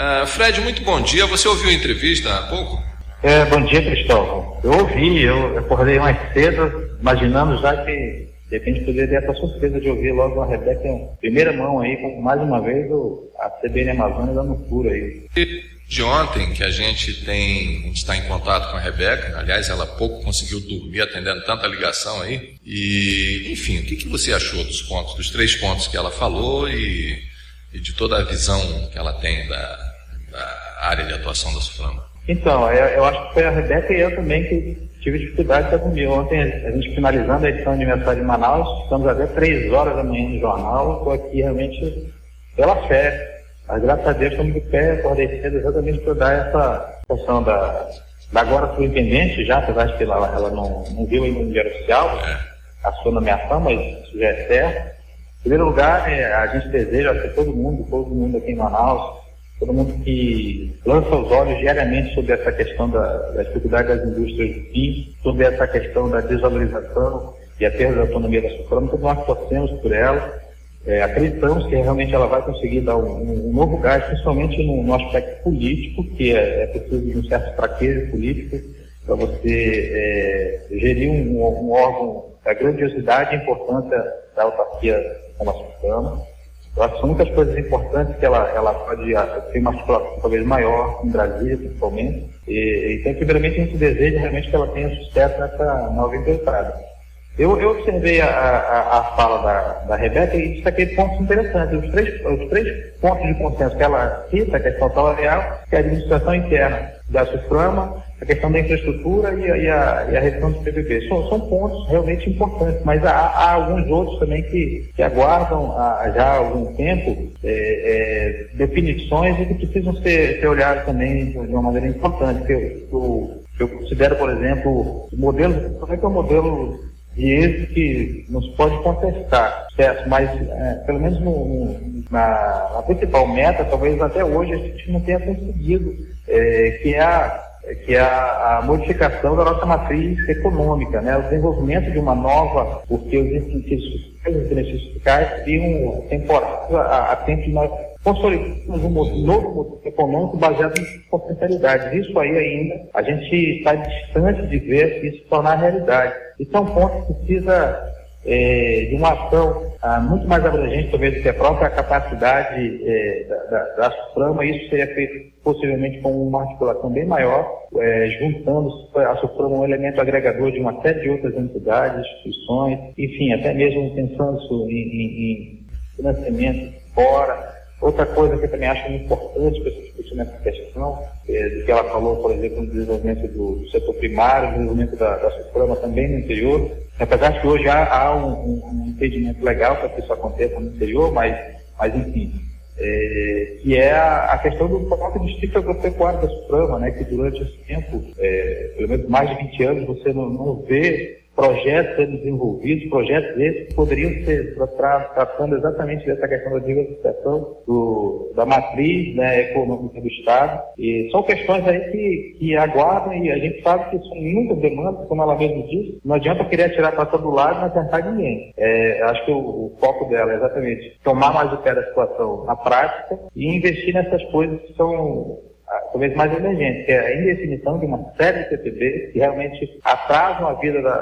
Uh, Fred, muito bom dia. Você ouviu a entrevista há pouco? É, bom dia, Cristóvão. Eu ouvi, eu acordei mais cedo, imaginando já que de repente poderia ter essa surpresa de ouvir logo a Rebeca em primeira mão aí, com mais uma vez o, a CBN Amazônia dando furo aí. De ontem que a gente tem, a gente está em contato com a Rebeca, aliás, ela pouco conseguiu dormir atendendo tanta ligação aí. E, enfim, o que, que você achou dos pontos, dos três pontos que ela falou e, e de toda a visão que ela tem da área de atuação da Suframa? Então, eu, eu acho que foi a Rebeca e eu também que tive dificuldade para dormir. Ontem, a gente finalizando a edição de aniversário de Manaus, estamos até três horas da manhã no jornal, estou aqui realmente pela fé. Mas graças a Deus estamos de pé, acordei cedo exatamente para dar essa questão da, da agora superintendente, já, apesar de que ela, ela não, não viu ainda no diário oficial a sua nomeação, mas isso já é certo. Em primeiro lugar, é, a gente deseja que todo mundo, todo mundo aqui em Manaus, todo mundo que lança os olhos diariamente sobre essa questão da, da dificuldade das indústrias do fim, sobre essa questão da desvalorização e a perda da autonomia da Suprema, todos nós torcemos por ela, é, acreditamos que realmente ela vai conseguir dar um, um novo gás, principalmente no, no, aspecto político, que é, é preciso de um certo fraqueza político para você é, gerir um, um órgão da grandiosidade e importância da autarquia como a Suprema. Eu acho que muitas coisas importantes que ela, ela pode ter uma articulação talvez maior em Brasília, principalmente. E, então, primeiramente, a gente deseja realmente que ela tenha sucesso nessa nova empreitada. Eu, eu, observei a, a, a, fala da, da Rebeca e destaquei pontos interessantes. Os três, os três pontos de consenso que ela cita, a questão salarial, que é a administração interna da SUFRAMA, a questão da infraestrutura e a, e a, e a do PPP. São, são, pontos realmente importantes, mas há, há, alguns outros também que, que aguardam há, já há algum tempo é, é, definições e que precisam ser, ser olhados também de uma maneira importante. Eu, eu, eu considero, por exemplo, o modelo, como é que é o modelo de êxito que não se pode contestar, certo? Mas, é, pelo menos no, no, na, na, principal meta, talvez até hoje a gente não tenha conseguido, é, que é a que é a, a, modificação da nossa matriz econômica, né? o desenvolvimento de uma nova, porque os incentivos os benefícios fiscais criam temporários a, a tempo de nós consolidarmos um novo modelo econômico baseado em potencialidades. Isso aí ainda, a gente está distante de ver isso tornar realidade. Isso é um ponto que precisa é, de uma ação ah, muito mais abrangente, talvez, do que a própria capacidade é, da, da, da Suprama. Isso seria feito possivelmente com uma articulação bem maior, é, juntando a Suprama um elemento agregador de uma série de outras entidades, instituições, enfim, até mesmo pensando em, em, em financiamento fora. Outra coisa que eu também acho importante para se discutir nessa questão, é, do que ela falou, por exemplo, no desenvolvimento do, do setor primário, no desenvolvimento da, da Suprama também no interior, apesar de que hoje há, há um, um, impedimento legal para que isso aconteça no interior, mas, mas enfim, é, que é a, a, questão do próprio distrito agropecuário da Suprama, né, que durante esse tempo, é, pelo menos mais de 20 anos, você não, não vê projetos sendo desenvolvidos, projetos esses que poderiam ser tratando exatamente dessa questão da diversificação do, da matriz né, econômica do Estado. E são questões aí que, que aguardam e a gente sabe que são muitas demandas, como ela mesmo disse, não adianta querer tirar para todo lado e não tentar ninguém. É, acho que o, o, foco dela é exatamente tomar mais o pé da situação na prática e investir nessas coisas que são talvez mais emergente, que é a indefinição de uma série de PPBs que realmente atrasam a vida da,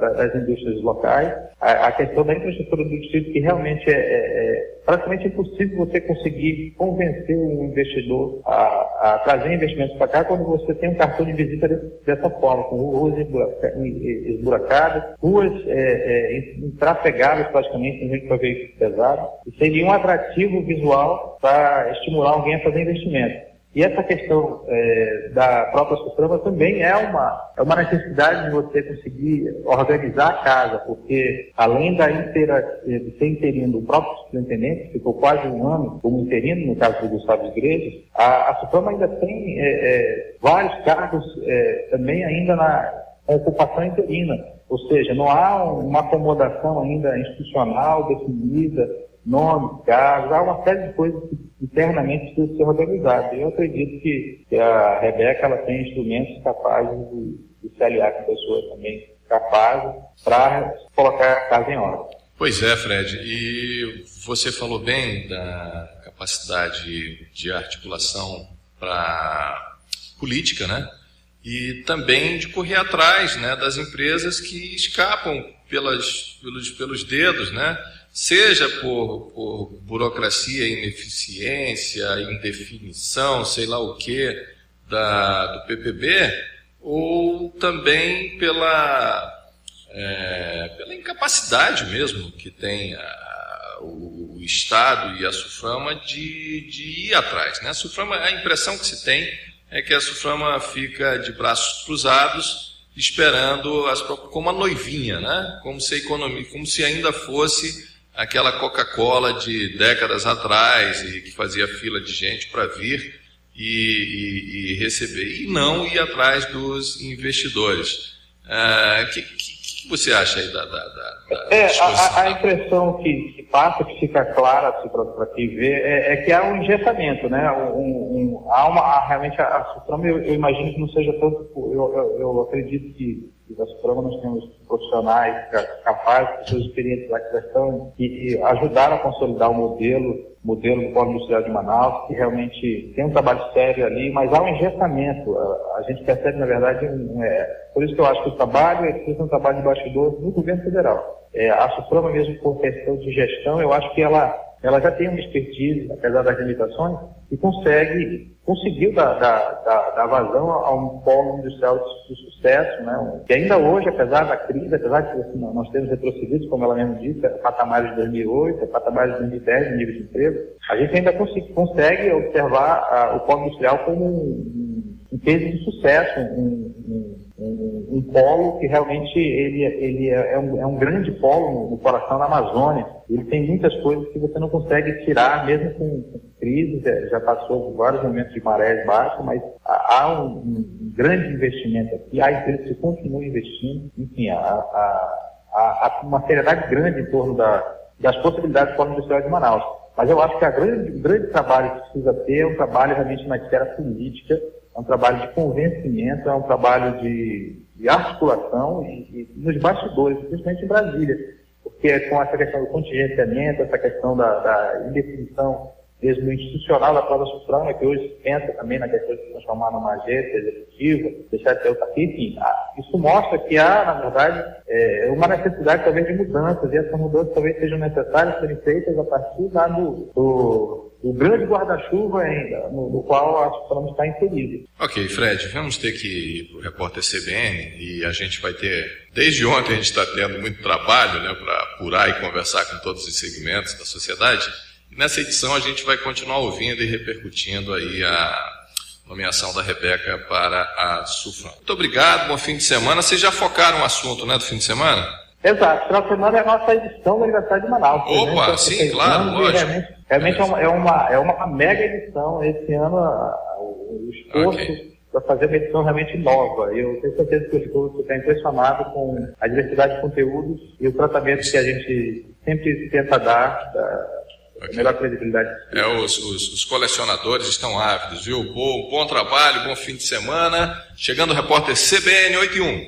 da, das indústrias locais, a, a, questão da infraestrutura do distrito, que realmente é, é, é, praticamente impossível você conseguir convencer um investidor a, a trazer investimentos para cá quando você tem um cartão de visita dessa forma, com ruas esburacadas, ruas é, é, intrafegáveis praticamente, gente para veículos pesados, e seria um atrativo visual para estimular alguém a fazer investimento. E essa questão é, da própria Suprema também é uma, é uma necessidade de você conseguir organizar a casa, porque além da inteira, de ser interino do próprio superintendente, ficou quase um ano como interino, no caso do Gustavo Igrejas, a, a Suprema ainda tem é, é, vários cargos é, também ainda na ocupação interina, ou seja, não há uma acomodação ainda institucional definida, nome, cargos, há uma série de coisas que internamente precisam ser organizadas. Eu acredito que, a Rebeca ela tem instrumentos capazes de, de se aliar com pessoas também capazes para colocar a casa em ordem. Pois é, Fred, e você falou bem da capacidade de articulação para política, né? E também de correr atrás, né, das empresas que escapam pelas, pelos, pelos dedos, né? Seja por, por burocracia, ineficiência, indefinição, sei lá o que, do PPB, ou também pela, é, pela incapacidade mesmo que tem a, o, o, Estado e a SUFRAMA de, de ir atrás. Né? A, SUFRAMA, a impressão que se tem é que a SUFRAMA fica de braços cruzados, esperando as, como a noivinha, né? como, se a economia, como se ainda fosse aquela Coca-Cola de décadas atrás e que fazia fila de gente para vir e, e, e, receber, e não ir atrás dos investidores. O ah, que, que, que, você acha aí da, da, da, é, a, a, impressão que, que, passa, que fica clara assim, para quem vê, é, é, que há um engessamento, né? Um, um, há uma, há realmente a, a eu, eu, imagino que não seja tanto, eu, eu, eu acredito que da Suprema nós temos profissionais capazes, pessoas experientes lá que estão e ajudaram a consolidar o modelo, modelo do Polo Industrial de Manaus, que realmente tem um trabalho sério ali, mas há um engessamento. A, a gente percebe, na verdade, um, é, por isso que eu acho que o trabalho é um trabalho de bastidor no governo federal. É, a Suprema mesmo por questão de gestão, eu acho que ela ela já tem uma expertise, apesar das limitações, e consegue, conseguiu dar, dar, dar, dar vazão a um polo industrial de, de sucesso, né? E ainda hoje, apesar da crise, apesar de assim, nós temos retrocedido, como ela mesmo disse, patamares de 2008, patamares de 2010 de nível de emprego, a gente ainda consegue, consegue observar a, o polo industrial como um, um, case de sucesso, um, um um, um, polo que realmente ele, ele é, é, um, é um grande polo no, no, coração da Amazônia. Ele tem muitas coisas que você não consegue tirar, mesmo com, com crise, já passou por vários momentos de marés baixas, mas há um, um, grande investimento aqui, há empresas que continuam investindo, enfim, há, há, há, uma seriedade grande em torno da, das possibilidades do polo industrial de Manaus. Mas eu acho que grande, o grande trabalho que precisa ter é um trabalho realmente na esfera política, é um trabalho de convencimento, é um trabalho de, de articulação e, e, nos bastidores, principalmente em Brasília, porque com essa questão do contingenciamento, essa questão da, da indefinição mesmo institucional da própria Suprema, que hoje pensa também na questão de se transformar numa agência executiva, deixar de ser autarquia, enfim, isso mostra que há, na verdade, é, uma necessidade talvez de mudanças, e essas mudanças talvez sejam necessárias serem feitas a partir lá do, do o grande guarda-chuva ainda, no, no, qual a Suprema está inserida. Ok, Fred, vamos ter que ir para o repórter CBN e a gente vai ter, desde ontem a gente está tendo muito trabalho né, para apurar e conversar com todos os segmentos da sociedade. Nessa edição a gente vai continuar ouvindo e repercutindo aí a nomeação da Rebeca para a SUFRAM. Muito obrigado, bom fim de semana. Vocês já focaram o assunto né, do fim de semana? Exato, final de semana é a nossa edição do aniversário de Manaus. Opa, né? sim, claro, lógico. Realmente, realmente é, uma, é, uma, é uma mega edição. Esse ano o esforço okay. para fazer uma edição realmente nova. Eu tenho certeza que o esforço está impressionado com a diversidade de conteúdos e o tratamento que a gente sempre tenta dar Okay. Melhor credibilidade. É, os, os, os, colecionadores estão ávidos, viu? Bom, bom trabalho, bom fim de semana. Chegando o repórter CBN 81.